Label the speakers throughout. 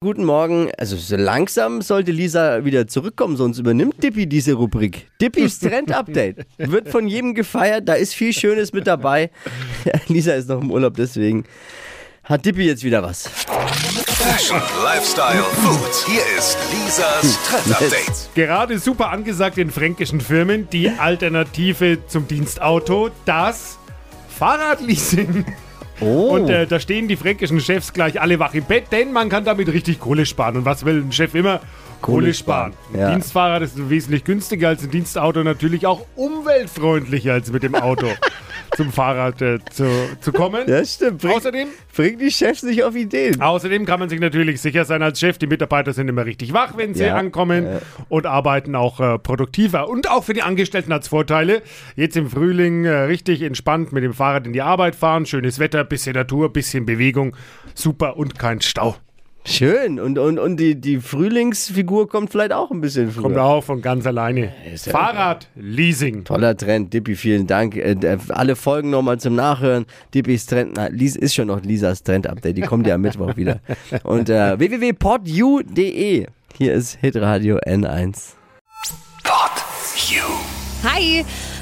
Speaker 1: Guten Morgen. Also so langsam sollte Lisa wieder zurückkommen, sonst übernimmt Dippy diese Rubrik. Dippys Trend Update wird von jedem gefeiert. Da ist viel Schönes mit dabei. Lisa ist noch im Urlaub, deswegen hat Dippy jetzt wieder was.
Speaker 2: Fashion, Lifestyle, Food. Hier ist Lisas Trend Update.
Speaker 3: Gerade super angesagt in fränkischen Firmen die Alternative zum Dienstauto, das Fahrradleasing.
Speaker 1: Oh,
Speaker 3: Und äh, da stehen die fränkischen Chefs gleich alle wach im Bett, denn man kann damit richtig Kohle sparen. Und was will ein Chef immer? Kohle, sparen, Ein
Speaker 1: ja.
Speaker 3: Dienstfahrrad ist wesentlich günstiger als ein Dienstauto, natürlich auch umweltfreundlicher als mit dem Auto zum Fahrrad äh, zu, zu kommen.
Speaker 1: ja stimmt. Bring,
Speaker 3: Außerdem
Speaker 1: bring die Chefs nicht auf Ideen.
Speaker 3: Außerdem kann man sich natürlich sicher sein als Chef, die Mitarbeiter sind immer richtig wach, wenn sie
Speaker 1: Ja,
Speaker 3: ankommen
Speaker 1: ja.
Speaker 3: und arbeiten auch äh, produktiver. Und auch für die Angestellten hat es Vorteile. Jetzt im Frühling äh, richtig entspannt mit dem Fahrrad in die Arbeit fahren, schönes Wetter, bisschen Natur, bisschen Bewegung, super und kein Stau.
Speaker 1: Schön. Und, und, und die, die Frühlingsfigur kommt vielleicht auch ein bisschen früher.
Speaker 3: Kommt auch von ganz alleine.
Speaker 1: ja
Speaker 3: Fahrradleasing.
Speaker 1: Toller Trend, Dippy, vielen Dank. Äh, äh, alle Folgen nochmal zum Nachhören. Dippys Trend, na, Lies, ist schon noch Lisas Trend-Update, die kommt ja am Mittwoch wieder. Und äh, www.podu.de. Hier ist Hitradio N1.
Speaker 2: Pod You.
Speaker 4: Hi!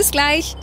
Speaker 4: Bis gleich.